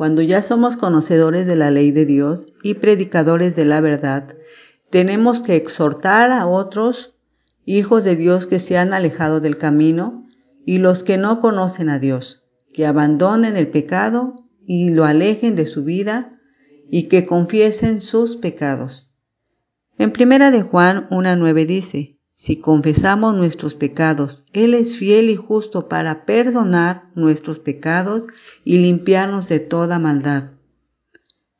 Cuando ya somos conocedores de la ley de Dios y predicadores de la verdad, tenemos que exhortar a otros hijos de Dios que se han alejado del camino y los que no conocen a Dios, que abandonen el pecado y lo alejen de su vida y que confiesen sus pecados. En primera de Juan 1.9 dice, si confesamos nuestros pecados, Él es fiel y justo para perdonar nuestros pecados y limpiarnos de toda maldad.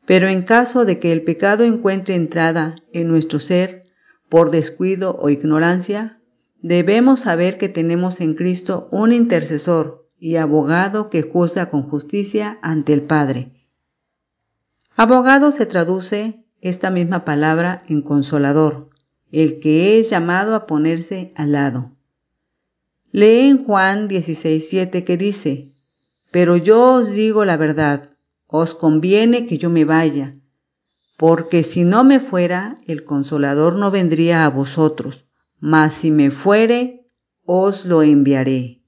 Pero en caso de que el pecado encuentre entrada en nuestro ser por descuido o ignorancia, debemos saber que tenemos en Cristo un intercesor y abogado que juzga con justicia ante el Padre. Abogado se traduce esta misma palabra en consolador el que es llamado a ponerse al lado. Lee en Juan 16:7 que dice, Pero yo os digo la verdad, os conviene que yo me vaya, porque si no me fuera, el consolador no vendría a vosotros, mas si me fuere, os lo enviaré.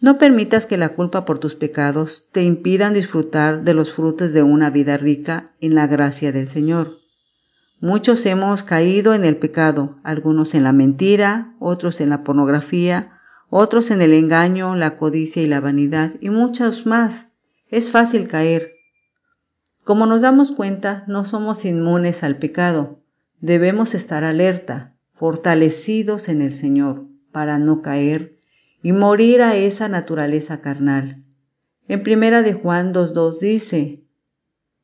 No permitas que la culpa por tus pecados te impidan disfrutar de los frutos de una vida rica en la gracia del Señor. Muchos hemos caído en el pecado, algunos en la mentira, otros en la pornografía, otros en el engaño, la codicia y la vanidad, y muchos más. Es fácil caer. Como nos damos cuenta, no somos inmunes al pecado. Debemos estar alerta, fortalecidos en el Señor, para no caer y morir a esa naturaleza carnal. En primera de Juan 2.2 dice,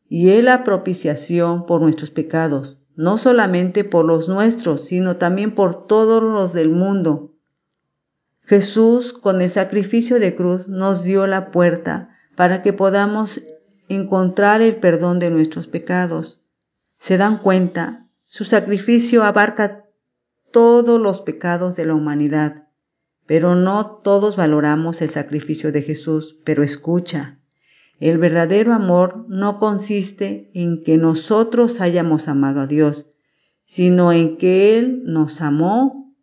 y Él la propiciación por nuestros pecados, no solamente por los nuestros, sino también por todos los del mundo. Jesús, con el sacrificio de cruz, nos dio la puerta para que podamos encontrar el perdón de nuestros pecados. ¿Se dan cuenta? Su sacrificio abarca todos los pecados de la humanidad, pero no todos valoramos el sacrificio de Jesús, pero escucha, el verdadero amor no consiste en que nosotros hayamos amado a Dios, sino en que Él nos amó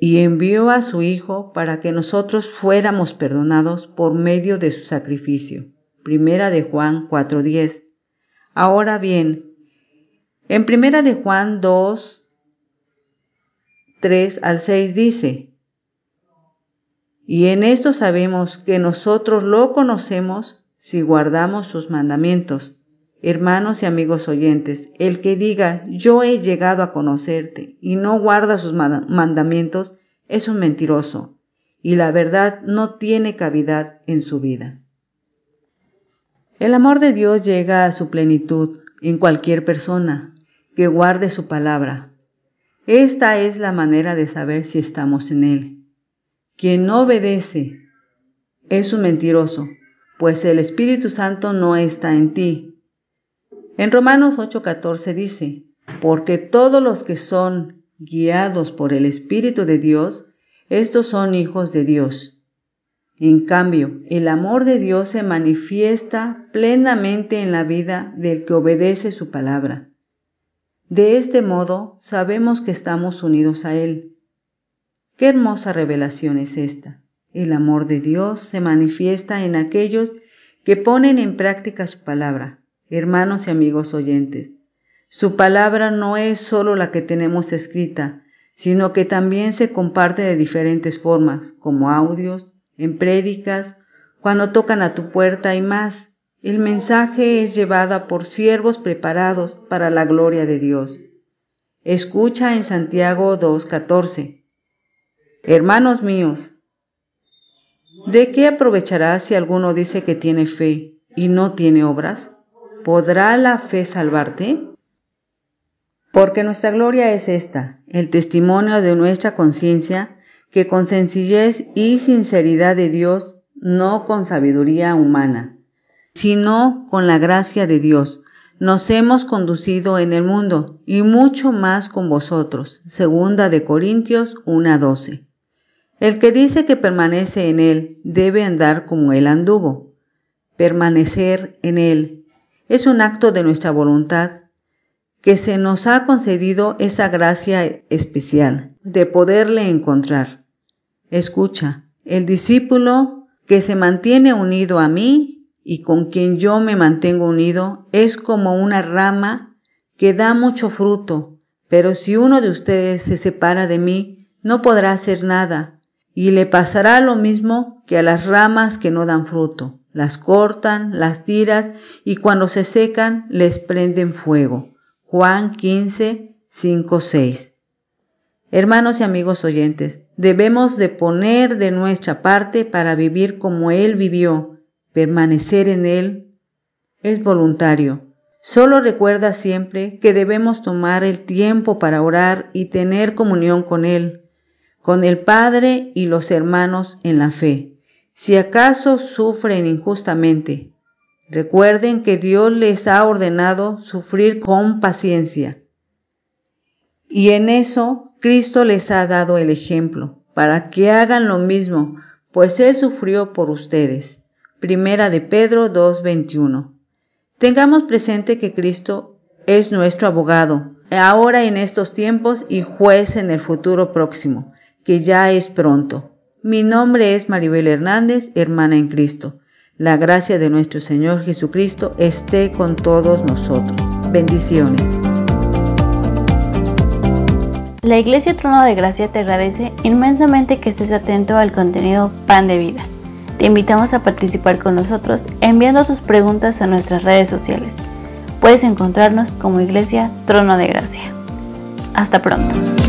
y envió a su Hijo para que nosotros fuéramos perdonados por medio de su sacrificio. Primera de Juan 4:10. Ahora bien, en Primera de Juan 2, 3 al 6 dice, y en esto sabemos que nosotros lo conocemos si guardamos sus mandamientos. Hermanos y amigos oyentes, el que diga yo he llegado a conocerte y no guarda sus mandamientos es un mentiroso y la verdad no tiene cavidad en su vida. El amor de Dios llega a su plenitud en cualquier persona que guarde su palabra. Esta es la manera de saber si estamos en Él. Quien no obedece es un mentiroso, pues el Espíritu Santo no está en ti. En Romanos 8:14 dice, porque todos los que son guiados por el Espíritu de Dios, estos son hijos de Dios. En cambio, el amor de Dios se manifiesta plenamente en la vida del que obedece su palabra. De este modo sabemos que estamos unidos a Él Qué hermosa revelación es esta. El amor de Dios se manifiesta en aquellos que ponen en práctica su palabra. Hermanos y amigos oyentes, su palabra no es solo la que tenemos escrita, sino que también se comparte de diferentes formas, como audios, en prédicas, cuando tocan a tu puerta y más. El mensaje es llevada por siervos preparados para la gloria de Dios. Escucha en Santiago 2.14. Hermanos míos, ¿de qué aprovechará si alguno dice que tiene fe y no tiene obras? ¿Podrá la fe salvarte? Porque nuestra gloria es esta, el testimonio de nuestra conciencia, que con sencillez y sinceridad de Dios, no con sabiduría humana, sino con la gracia de Dios, nos hemos conducido en el mundo y mucho más con vosotros. Segunda de Corintios 1:12. El que dice que permanece en él debe andar como él anduvo. Permanecer en él es un acto de nuestra voluntad que se nos ha concedido esa gracia especial de poderle encontrar. Escucha, el discípulo que se mantiene unido a mí y con quien yo me mantengo unido es como una rama que da mucho fruto, pero si uno de ustedes se separa de mí, no podrá hacer nada, y le pasará lo mismo que a las ramas que no dan fruto. Las cortan, las tiras, y cuando se secan les prenden fuego. Juan 15, 5, 6. Hermanos y amigos oyentes, debemos de poner de nuestra parte para vivir como Él vivió, permanecer en Él es voluntario. Solo recuerda siempre que debemos tomar el tiempo para orar y tener comunión con Él, con el Padre y los hermanos en la fe. Si acaso sufren injustamente, recuerden que Dios les ha ordenado sufrir con paciencia. Y en eso Cristo les ha dado el ejemplo, para que hagan lo mismo, pues Él sufrió por ustedes. Primera de Pedro 2:21. Tengamos presente que Cristo es nuestro abogado, ahora en estos tiempos y juez en el futuro próximo, que ya es pronto. Mi nombre es Maribel Hernández, hermana en Cristo. La gracia de nuestro Señor Jesucristo esté con todos nosotros. Bendiciones. La Iglesia Trono de Gracia te agradece inmensamente que estés atento al contenido Pan de Vida. Te invitamos a participar con nosotros enviando tus preguntas a nuestras redes sociales. Puedes encontrarnos como Iglesia Trono de Gracia. Hasta pronto.